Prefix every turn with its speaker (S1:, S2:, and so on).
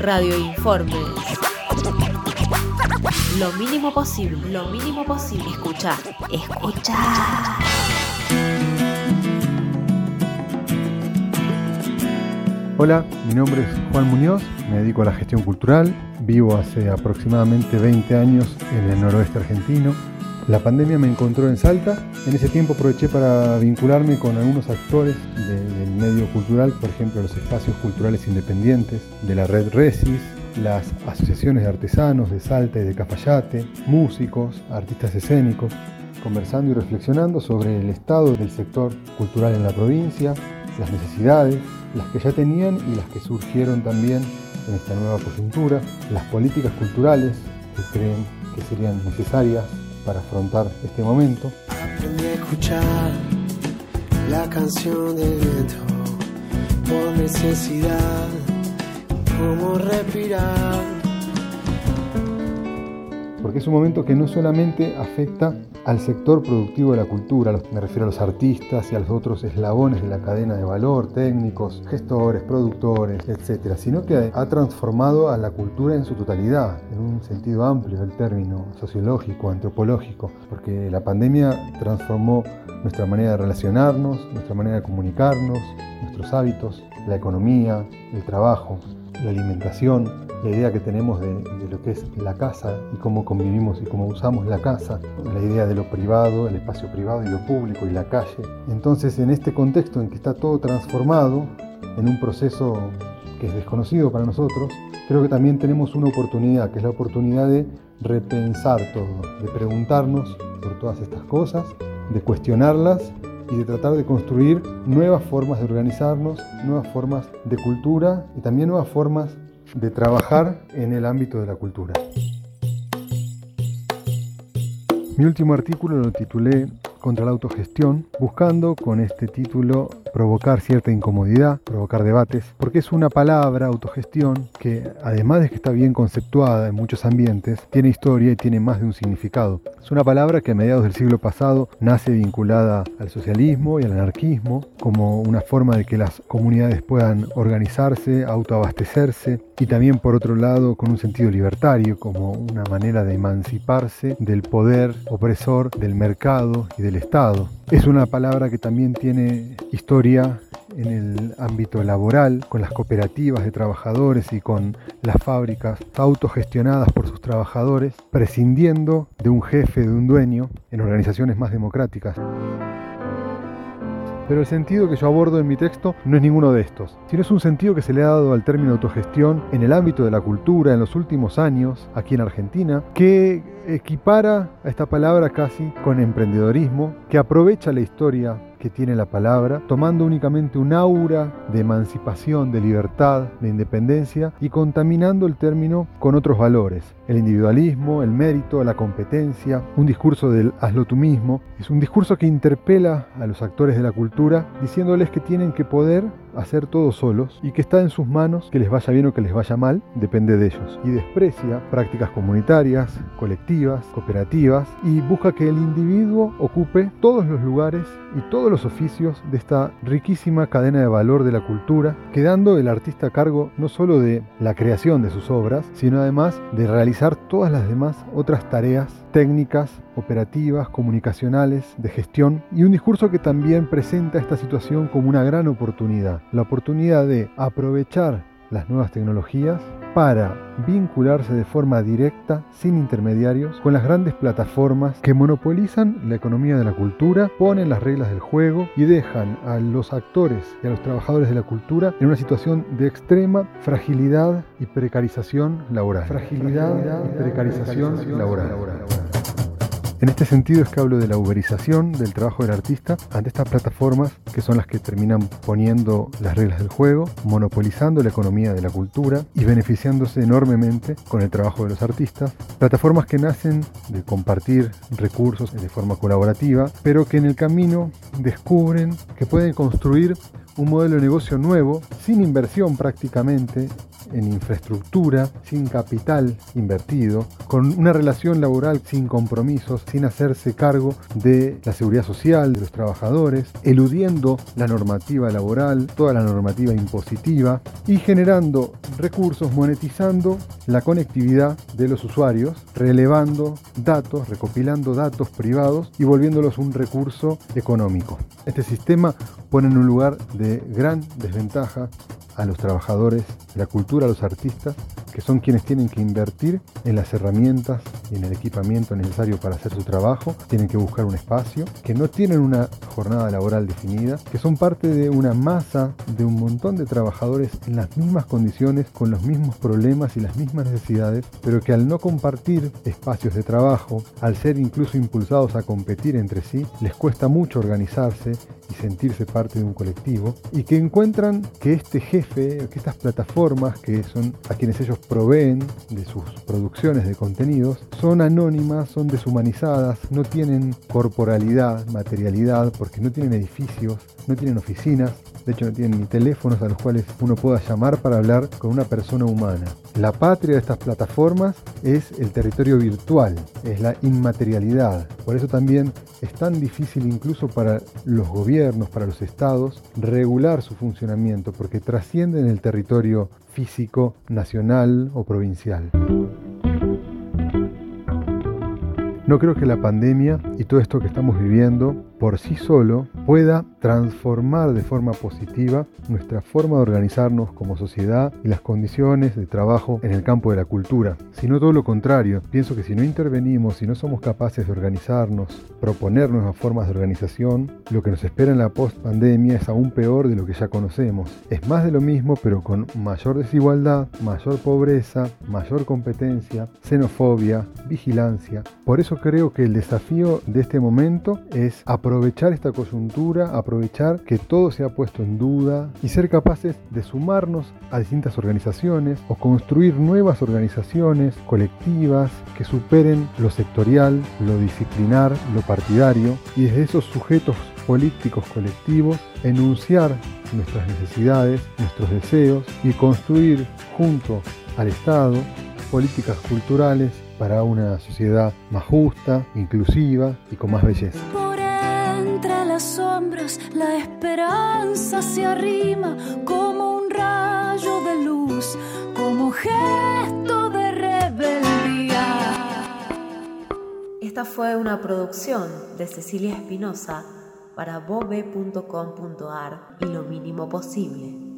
S1: Radio Informes. Lo mínimo posible, lo mínimo posible. Escuchar, escuchar.
S2: Hola, mi nombre es Juan Muñoz, me dedico a la gestión cultural, vivo hace aproximadamente 20 años en el noroeste argentino. La pandemia me encontró en Salta, en ese tiempo aproveché para vincularme con algunos actores del medio cultural, por ejemplo los espacios culturales independientes de la red Resis, las asociaciones de artesanos de Salta y de Cafayate, músicos, artistas escénicos, conversando y reflexionando sobre el estado del sector cultural en la provincia, las necesidades, las que ya tenían y las que surgieron también en esta nueva coyuntura, las políticas culturales que creen que serían necesarias para afrontar este momento.
S3: Aprendí a escuchar la canción del viento por necesidad, cómo respirar
S2: porque es un momento que no solamente afecta al sector productivo de la cultura, me refiero a los artistas y a los otros eslabones de la cadena de valor, técnicos, gestores, productores, etc., sino que ha transformado a la cultura en su totalidad, en un sentido amplio del término sociológico, antropológico, porque la pandemia transformó nuestra manera de relacionarnos, nuestra manera de comunicarnos, nuestros hábitos, la economía, el trabajo, la alimentación, la idea que tenemos de, lo que es la casa y cómo convivimos y cómo usamos la casa, la idea de lo privado, el espacio privado y lo público y la calle. Entonces, en este contexto en que está todo transformado, en un proceso que es desconocido para nosotros, creo que también tenemos una oportunidad, que es la oportunidad de repensar todo, de preguntarnos por todas estas cosas, de cuestionarlas y de tratar de construir nuevas formas de organizarnos, nuevas formas de cultura y también nuevas formas de trabajar en el ámbito de la cultura. Mi último artículo lo titulé contra la autogestión, buscando con este título provocar cierta incomodidad, provocar debates, porque es una palabra, autogestión, que además de que está bien conceptuada en muchos ambientes, tiene historia y tiene más de un significado. Es una palabra que a mediados del siglo pasado nace vinculada al socialismo y al anarquismo como una forma de que las comunidades puedan organizarse, autoabastecerse y también por otro lado con un sentido libertario como una manera de emanciparse del poder opresor del mercado y Estado. Es una palabra que también tiene historia en el ámbito laboral, con las cooperativas de trabajadores y con las fábricas autogestionadas por sus trabajadores, prescindiendo de un jefe, de un dueño, en organizaciones más democráticas. Pero el sentido que yo abordo en mi texto no es ninguno de estos, sino es un sentido que se le ha dado al término autogestión en el ámbito de la cultura en los últimos años, aquí en Argentina, que equipara a esta palabra casi con emprendedorismo, que aprovecha la historia que tiene la palabra, tomando únicamente un aura de emancipación, de libertad, de independencia y contaminando el término con otros valores, el individualismo, el mérito, la competencia, un discurso del hazlo tú mismo, es un discurso que interpela a los actores de la cultura diciéndoles que tienen que poder hacer todo solos y que está en sus manos que les vaya bien o que les vaya mal, depende de ellos. Y desprecia prácticas comunitarias, colectivas, cooperativas y busca que el individuo ocupe todos los lugares y todos los oficios de esta riquísima cadena de valor de la cultura, quedando el artista a cargo no solo de la creación de sus obras, sino además de realizar todas las demás otras tareas técnicas, operativas, comunicacionales, de gestión y un discurso que también presenta esta situación como una gran oportunidad, la oportunidad de aprovechar las nuevas tecnologías para vincularse de forma directa, sin intermediarios, con las grandes plataformas que monopolizan la economía de la cultura, ponen las reglas del juego y dejan a los actores y a los trabajadores de la cultura en una situación de extrema fragilidad y precarización laboral. Fragilidad y precarización laboral. En este sentido es que hablo de la uberización del trabajo del artista ante estas plataformas que son las que terminan poniendo las reglas del juego, monopolizando la economía de la cultura y beneficiándose enormemente con el trabajo de los artistas. Plataformas que nacen de compartir recursos de forma colaborativa, pero que en el camino descubren que pueden construir un modelo de negocio nuevo, sin inversión prácticamente en infraestructura, sin capital invertido, con una relación laboral sin compromisos, sin hacerse cargo de la seguridad social de los trabajadores, eludiendo la normativa laboral, toda la normativa impositiva y generando recursos, monetizando la conectividad de los usuarios, relevando datos, recopilando datos privados y volviéndolos un recurso económico. Este sistema pone en un lugar de gran desventaja a los trabajadores la cultura, a los artistas, que son quienes tienen que invertir en las herramientas y en el equipamiento necesario para hacer su trabajo, tienen que buscar un espacio, que no tienen una jornada laboral definida, que son parte de una masa de un montón de trabajadores en las mismas condiciones, con los mismos problemas y las mismas necesidades, pero que al no compartir espacios de trabajo, al ser incluso impulsados a competir entre sí, les cuesta mucho organizarse y sentirse parte de un colectivo, y que encuentran que este jefe, que estas plataformas, que son a quienes ellos proveen de sus producciones de contenidos, son anónimas, son deshumanizadas, no tienen corporalidad, materialidad, porque no tienen edificios, no tienen oficinas, de hecho no tienen ni teléfonos a los cuales uno pueda llamar para hablar con una persona humana. La patria de estas plataformas es el territorio virtual, es la inmaterialidad. Por eso también es tan difícil incluso para los gobiernos, para los estados, regular su funcionamiento, porque trascienden el territorio físico, nacional o provincial. No creo que la pandemia y todo esto que estamos viviendo por sí solo pueda transformar de forma positiva nuestra forma de organizarnos como sociedad y las condiciones de trabajo en el campo de la cultura, sino todo lo contrario. Pienso que si no intervenimos, si no somos capaces de organizarnos, proponer nuevas formas de organización, lo que nos espera en la post-pandemia es aún peor de lo que ya conocemos. Es más de lo mismo, pero con mayor desigualdad, mayor pobreza, mayor competencia, xenofobia, vigilancia. Por eso creo que el desafío de este momento es aprovechar aprovechar esta coyuntura, aprovechar que todo se ha puesto en duda y ser capaces de sumarnos a distintas organizaciones o construir nuevas organizaciones colectivas que superen lo sectorial, lo disciplinar, lo partidario y desde esos sujetos políticos colectivos enunciar nuestras necesidades, nuestros deseos y construir junto al Estado políticas culturales para una sociedad más justa, inclusiva y con más belleza
S4: sombras la esperanza se arrima como un rayo de luz, como gesto de rebeldía.
S1: Esta fue una producción de Cecilia Espinosa para bobe.com.ar y lo mínimo posible.